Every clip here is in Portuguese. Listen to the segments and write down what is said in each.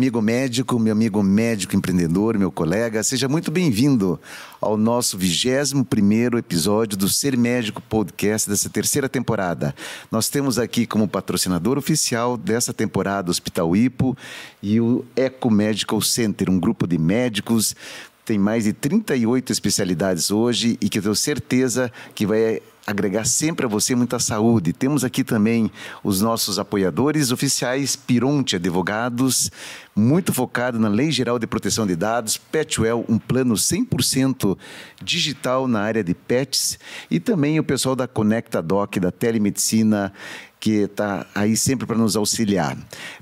amigo médico, meu amigo médico empreendedor, meu colega, seja muito bem-vindo ao nosso 21 episódio do Ser Médico Podcast dessa terceira temporada. Nós temos aqui como patrocinador oficial dessa temporada o Hospital Ipo e o Eco Medical Center, um grupo de médicos tem mais de 38 especialidades hoje e que eu tenho certeza que vai agregar sempre a você muita saúde. Temos aqui também os nossos apoiadores oficiais, Pironte Advogados, muito focado na Lei Geral de Proteção de Dados, Petwell, um plano 100% digital na área de pets, e também o pessoal da Conecta Doc, da telemedicina que está aí sempre para nos auxiliar.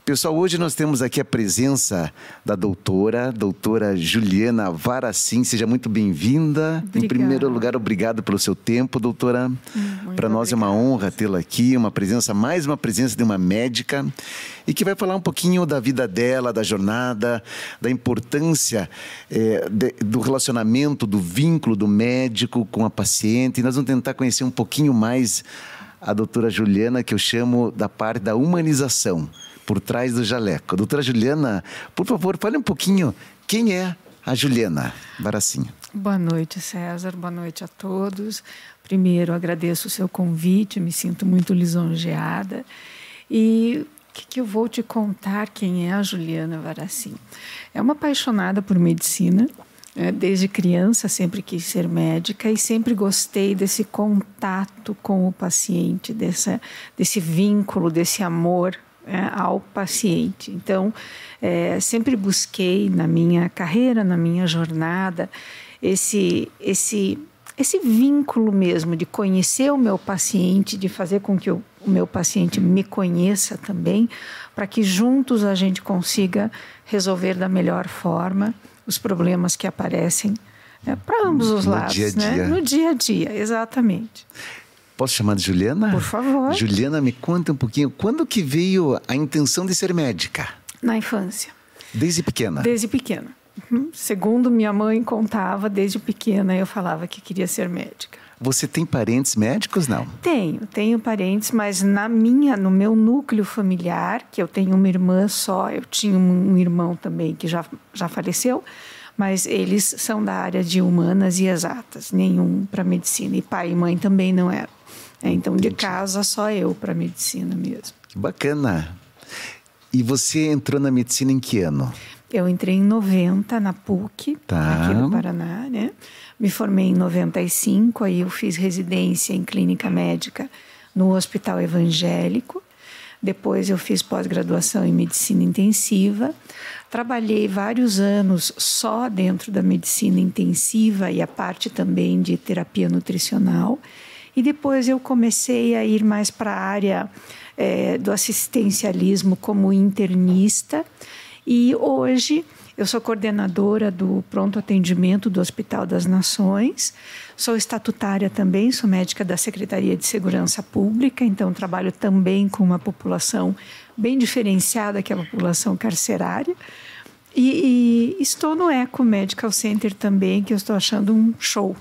Pessoal, hoje nós temos aqui a presença da doutora, doutora Juliana Varacim. Seja muito bem-vinda. Em primeiro lugar, obrigado pelo seu tempo, doutora. Hum, para nós é uma honra tê-la aqui, uma presença, mais uma presença de uma médica e que vai falar um pouquinho da vida dela, da jornada, da importância é, de, do relacionamento, do vínculo do médico com a paciente. E nós vamos tentar conhecer um pouquinho mais a doutora Juliana, que eu chamo da parte da humanização, por trás do jaleco. Doutora Juliana, por favor, fale um pouquinho quem é a Juliana Baracinha. Boa noite, César. Boa noite a todos. Primeiro, agradeço o seu convite, me sinto muito lisonjeada. E o que, que eu vou te contar quem é a Juliana Varacim? É uma apaixonada por medicina, desde criança sempre quis ser médica e sempre gostei desse contato com o paciente, dessa, desse vínculo, desse amor é, ao paciente. Então, é, sempre busquei na minha carreira, na minha jornada, esse, esse, esse vínculo mesmo de conhecer o meu paciente, de fazer com que o, o meu paciente me conheça também, para que juntos a gente consiga resolver da melhor forma os problemas que aparecem é, para ambos os no lados, dia né? dia. No dia a dia, exatamente. Posso chamar de Juliana? Por favor. Juliana, me conta um pouquinho, quando que veio a intenção de ser médica? Na infância. Desde pequena? Desde pequena. Uhum. Segundo minha mãe contava, desde pequena eu falava que queria ser médica. Você tem parentes médicos, não? Tenho, tenho parentes, mas na minha, no meu núcleo familiar, que eu tenho uma irmã só, eu tinha um irmão também que já, já faleceu, mas eles são da área de humanas e exatas, nenhum para medicina. E pai e mãe também não eram. É, então, de casa, só eu para medicina mesmo. Que bacana. E você entrou na medicina em que ano? Eu entrei em 90 na PUC, Tá. aqui no Paraná, né? Me formei em 95, aí eu fiz residência em clínica médica no Hospital Evangélico. Depois eu fiz pós-graduação em medicina intensiva. Trabalhei vários anos só dentro da medicina intensiva e a parte também de terapia nutricional. E depois eu comecei a ir mais para a área eh, do assistencialismo como internista. E hoje eu sou coordenadora do pronto atendimento do Hospital das Nações, sou estatutária também, sou médica da Secretaria de Segurança Pública, então trabalho também com uma população bem diferenciada, que é a população carcerária. E, e estou no Eco Medical Center também, que eu estou achando um show.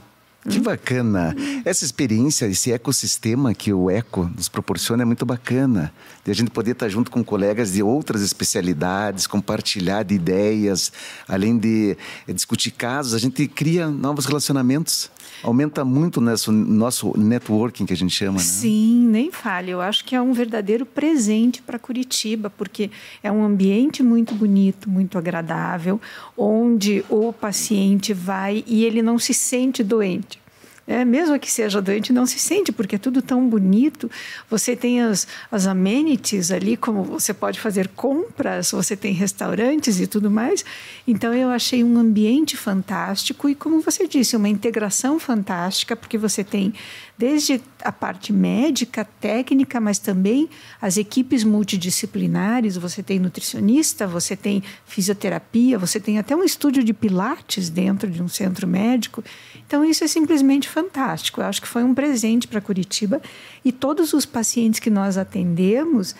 Que bacana! Essa experiência, esse ecossistema que o Eco nos proporciona é muito bacana. De a gente poder estar junto com colegas de outras especialidades, compartilhar de ideias, além de eh, discutir casos, a gente cria novos relacionamentos. Aumenta muito nosso, nosso networking, que a gente chama, né? Sim, nem fale. Eu acho que é um verdadeiro presente para Curitiba, porque é um ambiente muito bonito, muito agradável, onde o paciente vai e ele não se sente doente. É, mesmo que seja doente, não se sente, porque é tudo tão bonito. Você tem as, as amenities ali, como você pode fazer compras, você tem restaurantes e tudo mais. Então, eu achei um ambiente fantástico e, como você disse, uma integração fantástica, porque você tem desde a parte médica, técnica, mas também as equipes multidisciplinares. Você tem nutricionista, você tem fisioterapia, você tem até um estúdio de pilates dentro de um centro médico. Então, isso é simplesmente fantástico. Eu acho que foi um presente para Curitiba e todos os pacientes que nós atendemos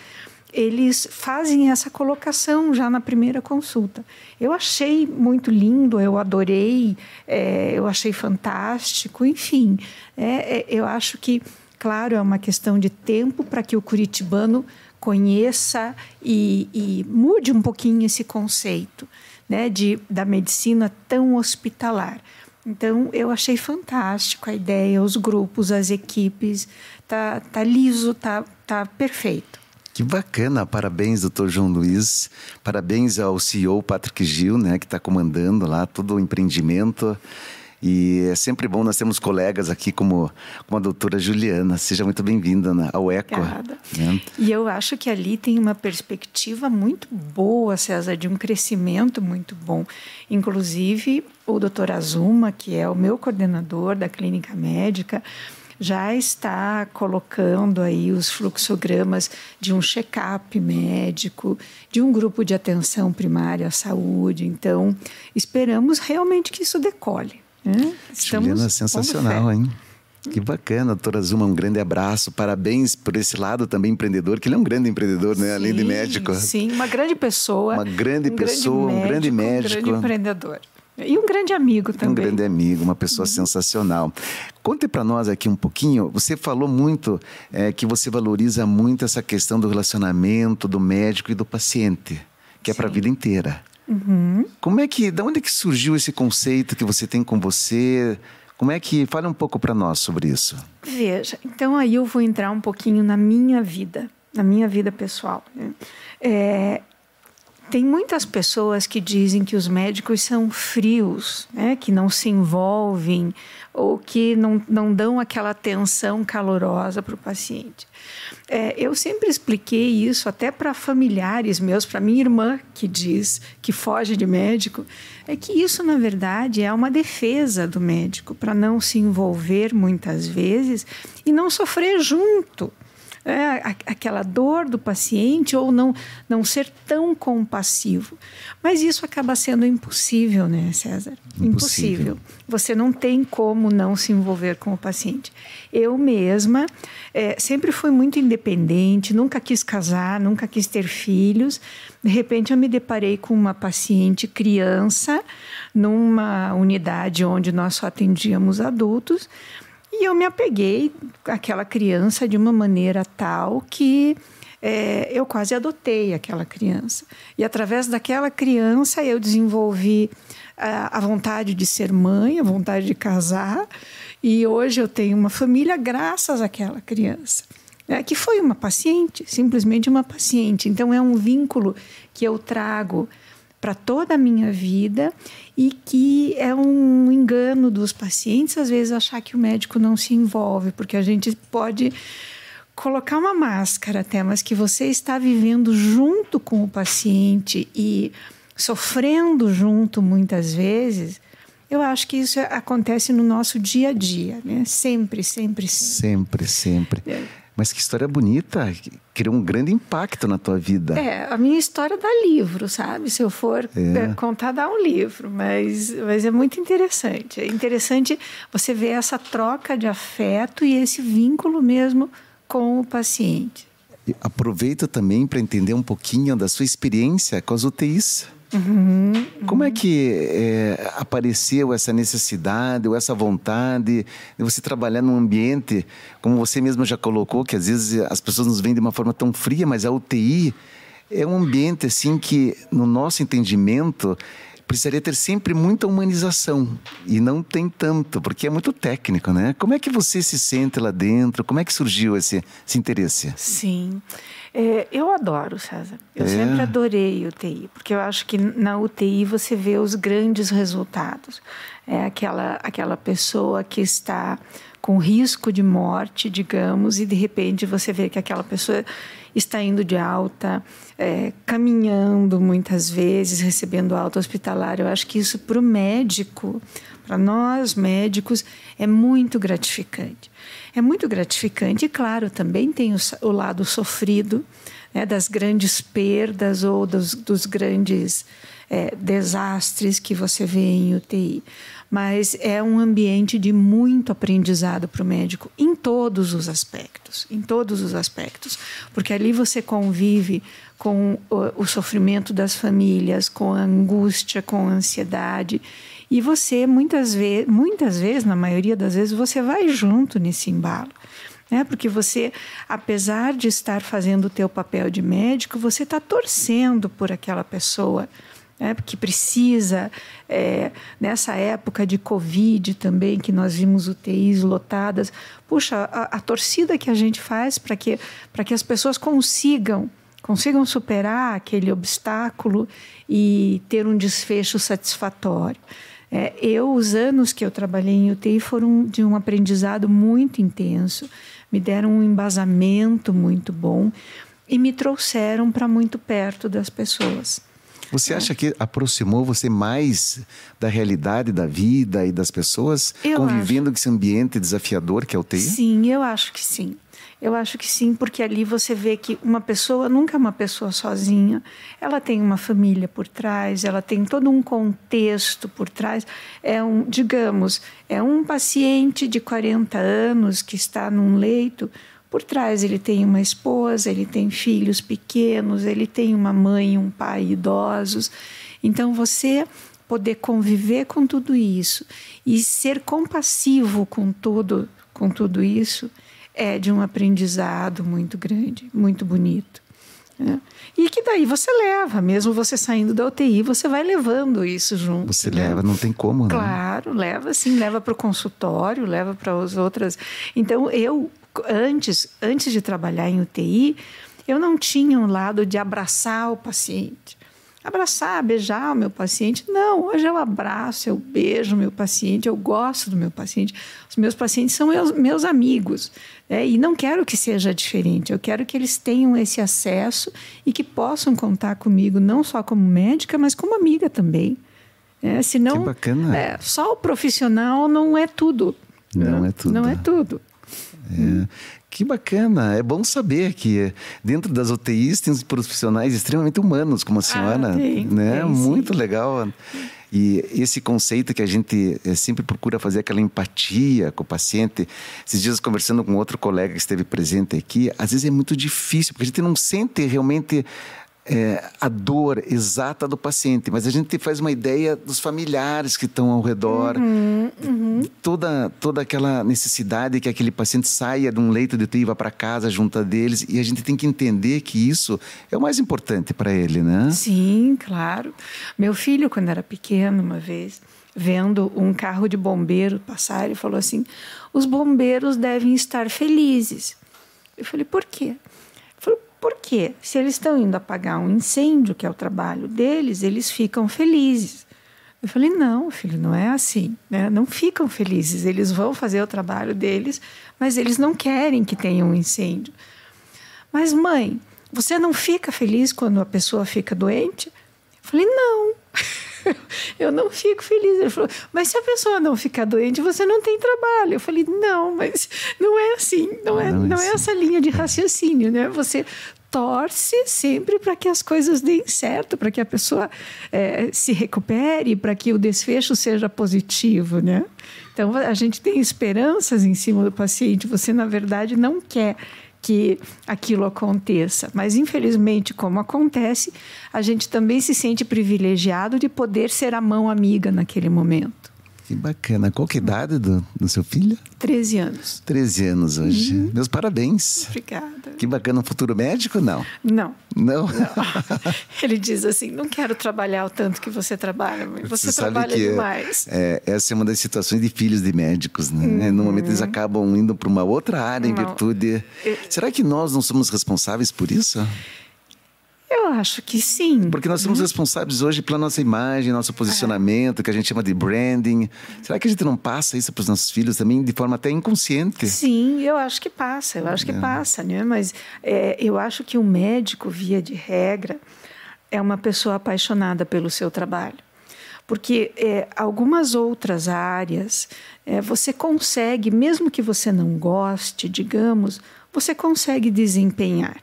eles fazem essa colocação já na primeira consulta. Eu achei muito lindo, eu adorei, é, eu achei fantástico, enfim. É, é, eu acho que, claro, é uma questão de tempo para que o curitibano conheça e, e mude um pouquinho esse conceito né, de, da medicina tão hospitalar. Então, eu achei fantástico a ideia, os grupos, as equipes. Tá, tá liso, tá, tá perfeito. Que bacana, parabéns, doutor João Luiz. Parabéns ao CEO Patrick Gil, né, que está comandando lá todo o empreendimento. E é sempre bom, nós temos colegas aqui como, como a doutora Juliana. Seja muito bem-vinda né, ao ECO. Obrigada. Né? E eu acho que ali tem uma perspectiva muito boa, César, de um crescimento muito bom. Inclusive, o doutor Azuma, que é o meu coordenador da clínica médica, já está colocando aí os fluxogramas de um check-up médico, de um grupo de atenção primária à saúde. Então, esperamos realmente que isso decole. Né? Juliana, sensacional, hein? Que bacana, doutora Zuma, um grande abraço, parabéns por esse lado também empreendedor, que ele é um grande empreendedor, né? Sim, Além de médico. Sim, uma grande pessoa. Uma grande um pessoa, grande médico, um grande médico. Um grande empreendedor. E um grande amigo também. Um grande amigo, uma pessoa uhum. sensacional. Conte para nós aqui um pouquinho. Você falou muito é, que você valoriza muito essa questão do relacionamento do médico e do paciente, que é para a vida inteira. Uhum. Como é que, da onde é que surgiu esse conceito que você tem com você? Como é que, fale um pouco para nós sobre isso. Veja, então aí eu vou entrar um pouquinho na minha vida, na minha vida pessoal. Né? É, tem muitas pessoas que dizem que os médicos são frios, né? que não se envolvem ou que não, não dão aquela atenção calorosa para o paciente. É, eu sempre expliquei isso até para familiares meus, para minha irmã que diz que foge de médico, é que isso na verdade é uma defesa do médico para não se envolver muitas vezes e não sofrer junto é, aquela dor do paciente ou não, não ser tão compassivo. Mas isso acaba sendo impossível, né, César? Impossível. impossível. Você não tem como não se envolver com o paciente. Eu mesma é, sempre fui muito independente, nunca quis casar, nunca quis ter filhos. De repente, eu me deparei com uma paciente criança numa unidade onde nós só atendíamos adultos. E eu me apeguei àquela criança de uma maneira tal que é, eu quase adotei aquela criança. E através daquela criança eu desenvolvi a, a vontade de ser mãe, a vontade de casar. E hoje eu tenho uma família graças àquela criança. É, que foi uma paciente, simplesmente uma paciente. Então é um vínculo que eu trago para toda a minha vida e que é um engano dos pacientes às vezes achar que o médico não se envolve, porque a gente pode colocar uma máscara até, mas que você está vivendo junto com o paciente e sofrendo junto muitas vezes. Eu acho que isso acontece no nosso dia a dia, né? Sempre, sempre, sempre. Sempre, sempre. É. Mas que história bonita, criou um grande impacto na tua vida. É, a minha história dá livro, sabe? Se eu for é. é. contar, dá um livro, mas, mas é muito interessante. É interessante você ver essa troca de afeto e esse vínculo mesmo com o paciente. Aproveita também para entender um pouquinho da sua experiência com as UTIs. Uhum, uhum. Como é que é, apareceu essa necessidade ou essa vontade de você trabalhar num ambiente, como você mesmo já colocou, que às vezes as pessoas nos veem de uma forma tão fria, mas a UTI é um ambiente assim que, no nosso entendimento, precisaria ter sempre muita humanização e não tem tanto, porque é muito técnico, né? Como é que você se sente lá dentro? Como é que surgiu esse, esse interesse? Sim. É, eu adoro, César. Eu é. sempre adorei UTI, porque eu acho que na UTI você vê os grandes resultados. É aquela, aquela pessoa que está com risco de morte, digamos, e de repente você vê que aquela pessoa está indo de alta, é, caminhando muitas vezes, recebendo alta hospitalar. Eu acho que isso para o médico, para nós médicos, é muito gratificante é muito gratificante. E, claro, também tem o, o lado sofrido né, das grandes perdas ou dos, dos grandes é, desastres que você vê em UTI. Mas é um ambiente de muito aprendizado para o médico em todos os aspectos, em todos os aspectos, porque ali você convive com o, o sofrimento das famílias, com a angústia, com a ansiedade e você, muitas vezes, muitas vezes, na maioria das vezes, você vai junto nesse embalo. Né? Porque você, apesar de estar fazendo o teu papel de médico, você está torcendo por aquela pessoa. Né, que precisa, é, nessa época de Covid também, que nós vimos UTIs lotadas, puxa, a, a torcida que a gente faz para que, que as pessoas consigam consigam superar aquele obstáculo e ter um desfecho satisfatório. É, eu, os anos que eu trabalhei em UTI foram de um aprendizado muito intenso, me deram um embasamento muito bom e me trouxeram para muito perto das pessoas. Você acha que aproximou você mais da realidade da vida e das pessoas, eu convivendo acho. com esse ambiente desafiador que é o TI? Sim, eu acho que sim. Eu acho que sim, porque ali você vê que uma pessoa nunca é uma pessoa sozinha. Ela tem uma família por trás, ela tem todo um contexto por trás. É um, digamos, é um paciente de 40 anos que está num leito. Por trás ele tem uma esposa, ele tem filhos pequenos, ele tem uma mãe e um pai idosos. Então você poder conviver com tudo isso e ser compassivo com tudo, com tudo isso é de um aprendizado muito grande, muito bonito. Né? E que daí você leva, mesmo você saindo da UTI, você vai levando isso junto. Você né? leva, não tem como, né? Claro, leva sim, leva para o consultório, leva para as outras. Então, eu, antes, antes de trabalhar em UTI, eu não tinha um lado de abraçar o paciente abraçar, beijar o meu paciente. Não, hoje eu abraço, eu beijo o meu paciente, eu gosto do meu paciente. Os meus pacientes são meus, meus amigos. Né? E não quero que seja diferente. Eu quero que eles tenham esse acesso e que possam contar comigo, não só como médica, mas como amiga também. É, senão, que bacana. É, só o profissional não é tudo. Não, é tudo. Não é tudo. É. Que bacana, é bom saber que dentro das UTIs tem profissionais extremamente humanos, como a senhora, ah, tem, né? Tem, Muito legal. E esse conceito que a gente eh, sempre procura fazer aquela empatia com o paciente. Esses dias conversando com outro colega que esteve presente aqui, às vezes é muito difícil, porque a gente não sente realmente é, a dor exata do paciente, mas a gente faz uma ideia dos familiares que estão ao redor, uhum, uhum. toda toda aquela necessidade que aquele paciente saia de um leito de UTI e vá para casa junto deles, e a gente tem que entender que isso é o mais importante para ele, né? Sim, claro. Meu filho, quando era pequeno, uma vez, vendo um carro de bombeiro passar, ele falou assim: os bombeiros devem estar felizes. Eu falei, por quê? Porque se eles estão indo apagar um incêndio, que é o trabalho deles, eles ficam felizes. Eu falei, não, filho, não é assim. Né? Não ficam felizes. Eles vão fazer o trabalho deles, mas eles não querem que tenha um incêndio. Mas, mãe, você não fica feliz quando a pessoa fica doente? Eu falei, não. eu não fico feliz. Ele falou, mas se a pessoa não ficar doente, você não tem trabalho. Eu falei, não, mas não é assim, não é, não, é, não é essa linha de raciocínio, né? Você torce sempre para que as coisas deem certo, para que a pessoa é, se recupere, para que o desfecho seja positivo, né? Então a gente tem esperanças em cima do paciente. Você na verdade não quer que aquilo aconteça. Mas, infelizmente, como acontece, a gente também se sente privilegiado de poder ser a mão amiga naquele momento. Que bacana. Qual que é a idade do, do seu filho? 13 anos. 13 anos hoje. Uhum. Meus parabéns. Obrigada. Que bacana. Um futuro médico, não? Não. Não? não. Ele diz assim, não quero trabalhar o tanto que você trabalha, mas você, você trabalha demais. É, essa é uma das situações de filhos de médicos, né? Uhum. No momento eles acabam indo para uma outra área em virtude... Será que nós não somos responsáveis por isso? Eu acho que sim. Porque nós somos responsáveis hoje pela nossa imagem, nosso posicionamento, é. que a gente chama de branding. Será que a gente não passa isso para os nossos filhos também de forma até inconsciente? Sim, eu acho que passa, eu acho que é. passa, né? Mas é, eu acho que o médico, via de regra, é uma pessoa apaixonada pelo seu trabalho. Porque é, algumas outras áreas é, você consegue, mesmo que você não goste, digamos, você consegue desempenhar.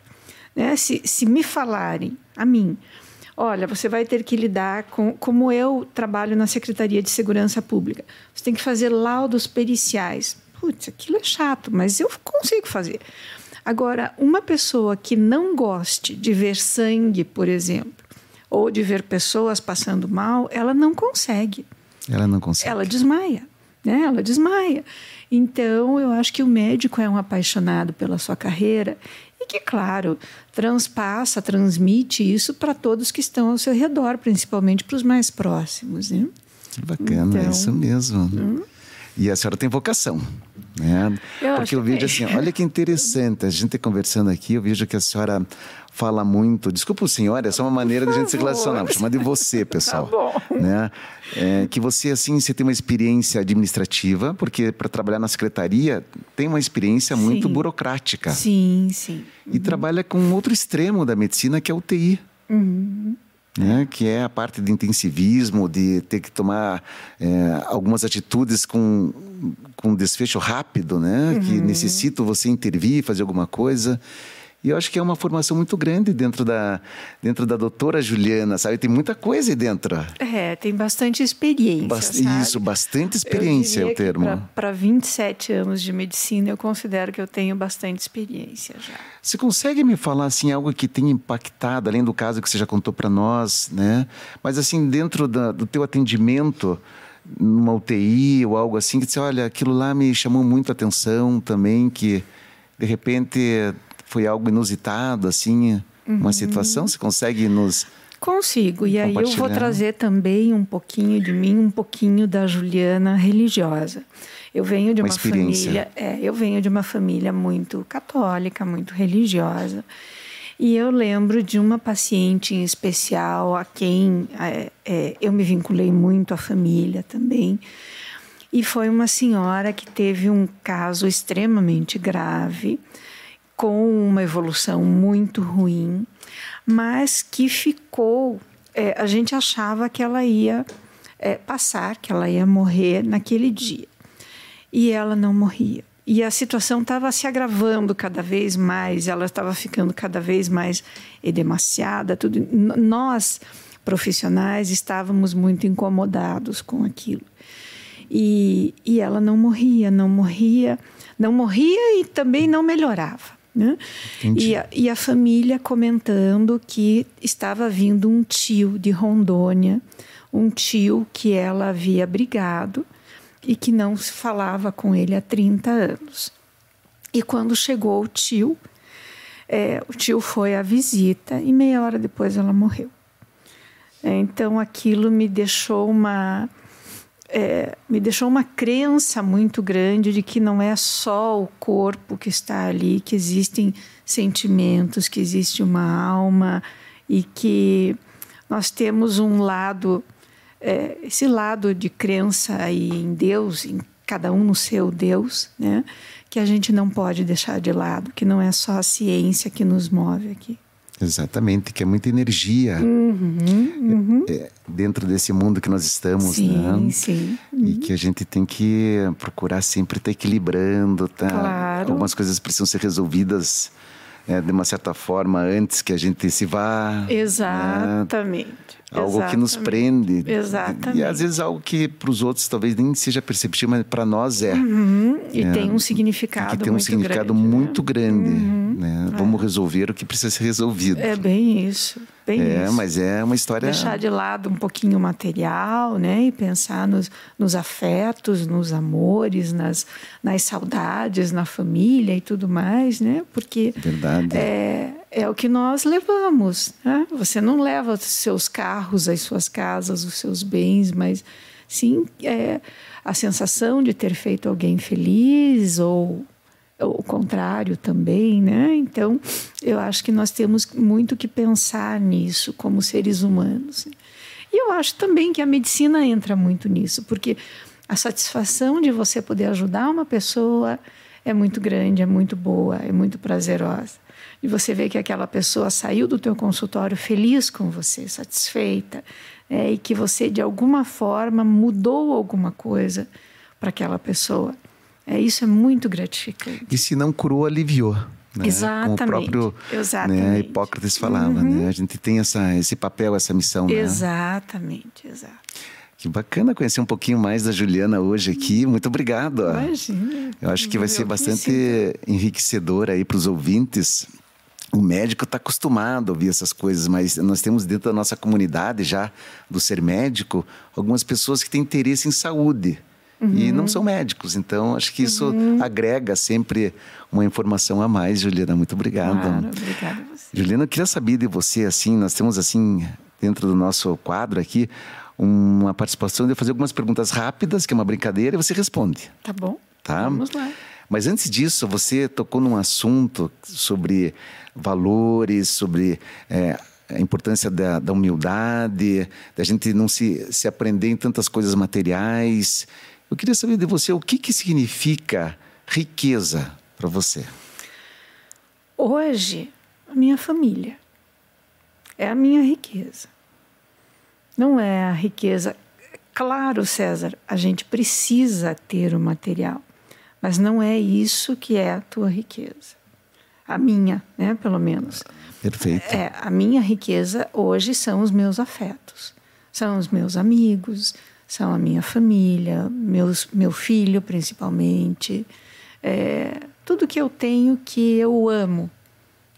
Né? Se, se me falarem a mim, olha, você vai ter que lidar com. Como eu trabalho na Secretaria de Segurança Pública, você tem que fazer laudos periciais. Putz, aquilo é chato, mas eu consigo fazer. Agora, uma pessoa que não goste de ver sangue, por exemplo, ou de ver pessoas passando mal, ela não consegue. Ela não consegue. Ela desmaia. né? Ela desmaia. Então, eu acho que o médico é um apaixonado pela sua carreira e que, claro, transpassa, transmite isso para todos que estão ao seu redor, principalmente para os mais próximos. Né? Que bacana, então, é isso mesmo. Hum? E a senhora tem vocação. Né? Eu Porque eu vejo assim, olha que interessante, a gente conversando aqui, eu vejo que a senhora fala muito. Desculpa o senhor, é só uma maneira de a gente se relacionar. Vou chamar de você, tá pessoal. tá bom. Né? É, que você, assim, você tem uma experiência administrativa, porque para trabalhar na secretaria tem uma experiência muito burocrática. Sim, sim. Uhum. E trabalha com outro extremo da medicina, que é o TI. Uhum. Né, que é a parte de intensivismo, de ter que tomar é, algumas atitudes com, com desfecho rápido, né, uhum. que necessita você intervir, fazer alguma coisa. E eu acho que é uma formação muito grande dentro da, dentro da doutora Juliana, sabe? Tem muita coisa aí dentro. É, tem bastante experiência. Sabe? Isso, bastante experiência é o termo. Para 27 anos de medicina, eu considero que eu tenho bastante experiência já. Você consegue me falar assim algo que tenha impactado, além do caso que você já contou para nós, né? Mas assim, dentro da, do teu atendimento, numa UTI ou algo assim, que você olha, aquilo lá me chamou muito a atenção também, que de repente foi algo inusitado, assim, uhum. uma situação? Você consegue nos. Consigo. E aí eu vou trazer também um pouquinho de mim, um pouquinho da Juliana religiosa. Eu venho de uma, uma família, é, eu venho de uma família muito católica, muito religiosa. E eu lembro de uma paciente em especial a quem é, é, eu me vinculei muito à família também. E foi uma senhora que teve um caso extremamente grave com uma evolução muito ruim, mas que ficou. É, a gente achava que ela ia é, passar, que ela ia morrer naquele dia. E ela não morria. E a situação estava se agravando cada vez mais, ela estava ficando cada vez mais edemaciada. Tudo. Nós, profissionais, estávamos muito incomodados com aquilo. E, e ela não morria, não morria, não morria e também não melhorava. Né? E, a, e a família comentando que estava vindo um tio de Rondônia, um tio que ela havia brigado e que não se falava com ele há 30 anos. E quando chegou o tio, é, o tio foi à visita e meia hora depois ela morreu. É, então aquilo me deixou uma é, me deixou uma crença muito grande de que não é só o corpo que está ali, que existem sentimentos, que existe uma alma e que nós temos um lado, é, esse lado de crença aí em Deus, em cada um no seu Deus, né? que a gente não pode deixar de lado, que não é só a ciência que nos move aqui. Exatamente, que é muita energia uhum, uhum. É, dentro desse mundo que nós estamos, sim, né? Sim. Uhum. E que a gente tem que procurar sempre estar equilibrando, tá? Claro. Algumas coisas precisam ser resolvidas é, de uma certa forma antes que a gente se vá. Né? Exatamente. Né? Algo Exatamente. que nos prende. Exatamente. E às vezes algo que para os outros talvez nem seja perceptível, mas para nós é. Uhum. E é, tem um significado tem um muito significado grande, muito né? grande. Uhum. Né? É. Vamos resolver o que precisa ser resolvido. É bem isso. Bem é, isso. mas é uma história. Deixar de lado um pouquinho o material, né? E pensar nos, nos afetos, nos amores, nas, nas saudades, na família e tudo mais, né? Porque. Verdade. É, é o que nós levamos. Né? Você não leva os seus carros, as suas casas, os seus bens, mas sim é, a sensação de ter feito alguém feliz ou, ou o contrário também, né? Então, eu acho que nós temos muito que pensar nisso como seres humanos. E eu acho também que a medicina entra muito nisso, porque a satisfação de você poder ajudar uma pessoa é muito grande, é muito boa, é muito prazerosa e você vê que aquela pessoa saiu do teu consultório feliz com você, satisfeita, é, e que você de alguma forma mudou alguma coisa para aquela pessoa. É, isso é muito gratificante. E se não curou, aliviou. Né? Exatamente. Como o próprio Exatamente. Né, Hipócrates falava, né? uhum. né? A gente tem essa, esse papel, essa missão. Exatamente, né? exato. Que bacana conhecer um pouquinho mais da Juliana hoje aqui. Muito obrigado. Imagina. Eu acho que vai ser bastante enriquecedor aí para os ouvintes o médico está acostumado a ouvir essas coisas, mas nós temos dentro da nossa comunidade já, do ser médico, algumas pessoas que têm interesse em saúde. Uhum. E não são médicos, então acho que isso uhum. agrega sempre uma informação a mais, Juliana. Muito obrigado. Claro, obrigada a você. Juliana, eu queria saber de você, assim, nós temos assim, dentro do nosso quadro aqui, uma participação de eu fazer algumas perguntas rápidas, que é uma brincadeira, e você responde. Tá bom. Tá? Vamos lá. Mas antes disso, você tocou num assunto sobre valores, sobre é, a importância da, da, humildade, da gente não se, se aprender em tantas coisas materiais. Eu queria saber de você o que, que significa riqueza para você. Hoje, a minha família é a minha riqueza. Não é a riqueza. Claro, César, a gente precisa ter o material, mas não é isso que é a tua riqueza. A minha, né, pelo menos. Perfeito. É, a minha riqueza hoje são os meus afetos, são os meus amigos, são a minha família, meus, meu filho principalmente, é, tudo que eu tenho que eu amo.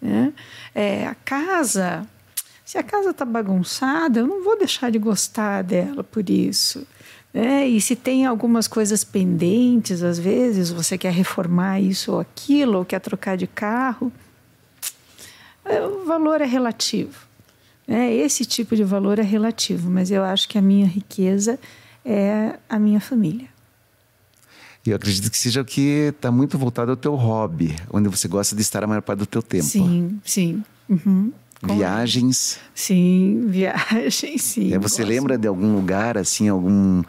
Né? É, a casa, se a casa está bagunçada, eu não vou deixar de gostar dela por isso. Né? E se tem algumas coisas pendentes, às vezes você quer reformar isso ou aquilo, ou quer trocar de carro, é, o valor é relativo. É, esse tipo de valor é relativo, mas eu acho que a minha riqueza é a minha família. E eu acredito que seja o que está muito voltado ao teu hobby, onde você gosta de estar a maior parte do teu tempo. Sim, sim. Uhum. Viagens. Sim, viagens, sim. É, você gosto. lembra de algum lugar, assim, algum,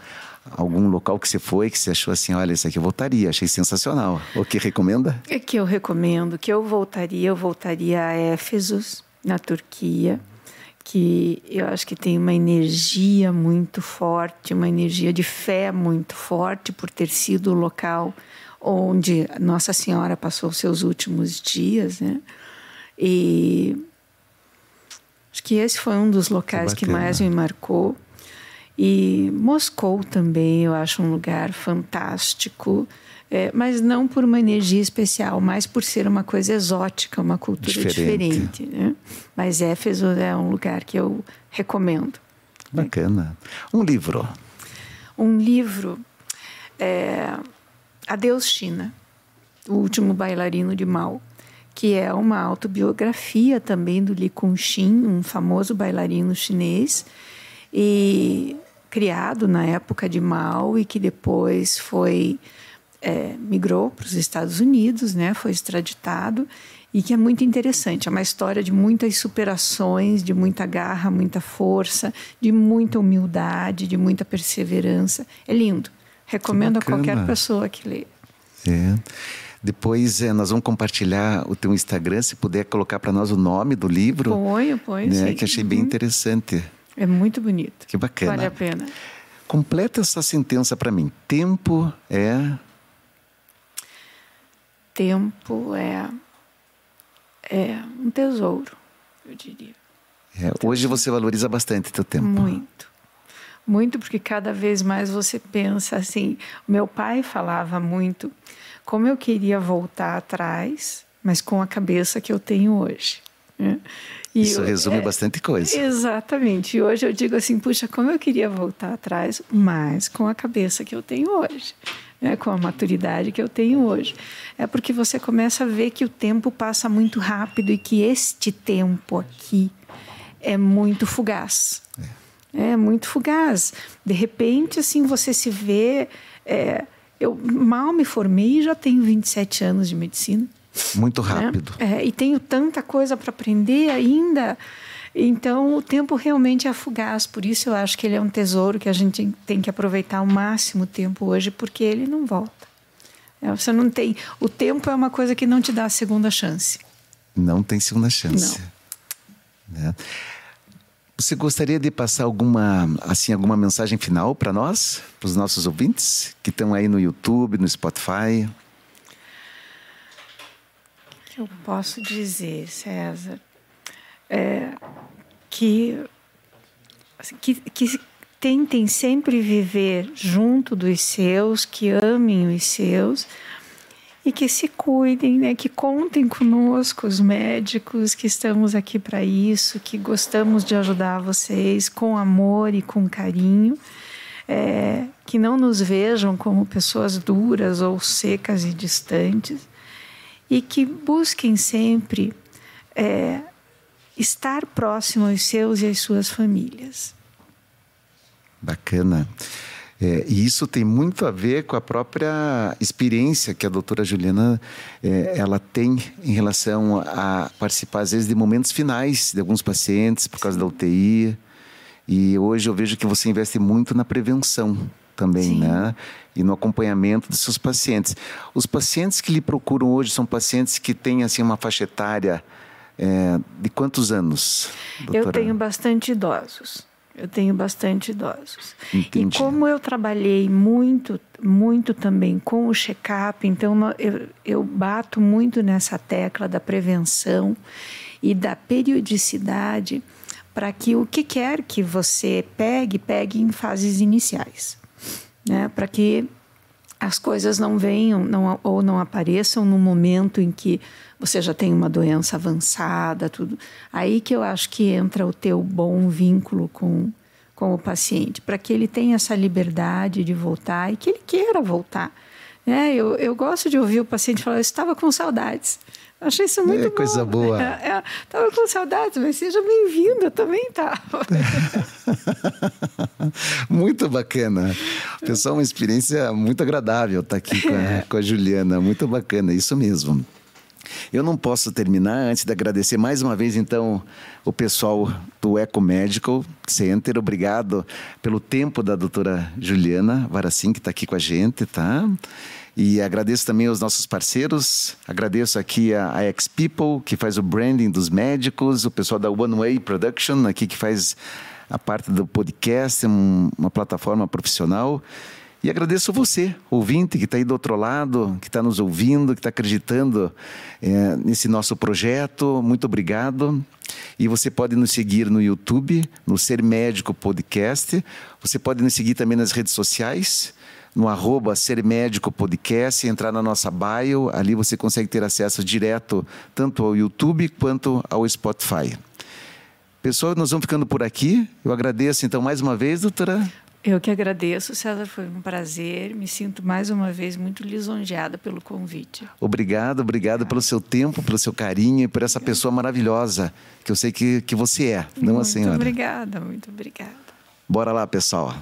algum local que você foi, que você achou assim, olha, isso aqui eu voltaria, achei sensacional. O que recomenda? É que eu recomendo, que eu voltaria, eu voltaria a Éfesos, na Turquia que eu acho que tem uma energia muito forte, uma energia de fé muito forte por ter sido o local onde Nossa Senhora passou seus últimos dias, né? E acho que esse foi um dos locais que, mais me marcou. E Moscou também eu acho um lugar fantástico é, mas não por uma energia especial, mas por ser uma coisa exótica, uma cultura diferente. diferente né? Mas Éfeso é um lugar que eu recomendo. Bacana. Um livro. Um livro é Adeus China, o último bailarino de Mao, que é uma autobiografia também do Li Kunxin, um famoso bailarino chinês e criado na época de Mao e que depois foi é, migrou para os Estados Unidos, né, foi extraditado e que é muito interessante. É uma história de muitas superações, de muita garra, muita força, de muita humildade, de muita perseverança. É lindo. Recomendo a qualquer pessoa que lê. É. Depois é, nós vamos compartilhar o teu Instagram, se puder colocar para nós o nome do livro. Ponho, ponho, né, sim. Que achei uhum. bem interessante. É muito bonito. Que bacana. Vale a pena. Completa essa sentença para mim. Tempo é tempo é, é um tesouro, eu diria. É, hoje você valoriza bastante teu tempo. Muito. Muito, porque cada vez mais você pensa assim. Meu pai falava muito como eu queria voltar atrás, mas com a cabeça que eu tenho hoje. Né? Isso eu, resume é, bastante coisa. Exatamente. E hoje eu digo assim, puxa, como eu queria voltar atrás, mas com a cabeça que eu tenho hoje né, com a maturidade que eu tenho hoje. É porque você começa a ver que o tempo passa muito rápido e que este tempo aqui é muito fugaz. É, é muito fugaz. De repente, assim, você se vê. É, eu mal me formei e já tenho 27 anos de medicina. Muito né? rápido. Né? É, e tenho tanta coisa para aprender ainda. Então, o tempo realmente é fugaz, por isso eu acho que ele é um tesouro que a gente tem que aproveitar ao máximo tempo hoje, porque ele não volta. É, você não tem. O tempo é uma coisa que não te dá a segunda chance. Não tem segunda chance. Não. Né? Você gostaria de passar alguma, assim, alguma mensagem final para nós, para os nossos ouvintes que estão aí no YouTube, no Spotify? Eu posso dizer, César? é, que, assim, que, que tentem sempre viver junto dos seus, que amem os seus e que se cuidem, né? que contem conosco, os médicos, que estamos aqui para isso, que gostamos de ajudar vocês com amor e com carinho. É, que não nos vejam como pessoas duras ou secas e distantes e que busquem sempre é, estar próximo aos seus e às suas famílias. Bacana. É, e isso tem muito a ver com a própria experiência que a doutora Juliana é, ela tem em relação a participar, às vezes, de momentos finais de alguns pacientes por causa da UTI. E hoje eu vejo que você investe muito na prevenção também, Sim. né? E no acompanhamento dos seus pacientes. Os pacientes que lhe procuram hoje são pacientes que têm assim uma faixa etária é, de quantos anos? Doutora? Eu tenho bastante idosos. Eu tenho bastante idosos. Entendi. E como eu trabalhei muito, muito também com o check-up, então eu, eu bato muito nessa tecla da prevenção e da periodicidade para que o que quer que você pegue, pegue em fases iniciais. Né? Para que as coisas não venham não, ou não apareçam no momento em que você já tem uma doença avançada, tudo. Aí que eu acho que entra o teu bom vínculo com, com o paciente, para que ele tenha essa liberdade de voltar e que ele queira voltar. É, eu, eu gosto de ouvir o paciente falar, eu estava com saudades. Achei isso muito é, bom. Coisa boa. Estava é, é, com saudades, mas seja bem-vindo, eu também estava. muito bacana. Pessoal, uma experiência muito agradável estar aqui com a, é. com a Juliana. Muito bacana, isso mesmo. Eu não posso terminar antes de agradecer mais uma vez, então, o pessoal do Eco Medical Center. Obrigado pelo tempo da doutora Juliana Varacim, que está aqui com a gente, tá? E agradeço também aos nossos parceiros. Agradeço aqui a, a X People, que faz o branding dos médicos, o pessoal da One Way Production, aqui que faz a parte do podcast, um, uma plataforma profissional. E agradeço você, ouvinte, que está aí do outro lado, que está nos ouvindo, que está acreditando é, nesse nosso projeto. Muito obrigado. E você pode nos seguir no YouTube, no Ser Médico Podcast. Você pode nos seguir também nas redes sociais, no arroba Ser Médico Podcast, entrar na nossa bio. Ali você consegue ter acesso direto tanto ao YouTube quanto ao Spotify. Pessoal, nós vamos ficando por aqui. Eu agradeço então mais uma vez, doutora. Eu que agradeço, César, foi um prazer. Me sinto mais uma vez muito lisonjeada pelo convite. Obrigado, obrigado pelo seu tempo, pelo seu carinho e por essa pessoa maravilhosa que eu sei que, que você é, não muito a senhora. Muito obrigada, muito obrigada. Bora lá, pessoal.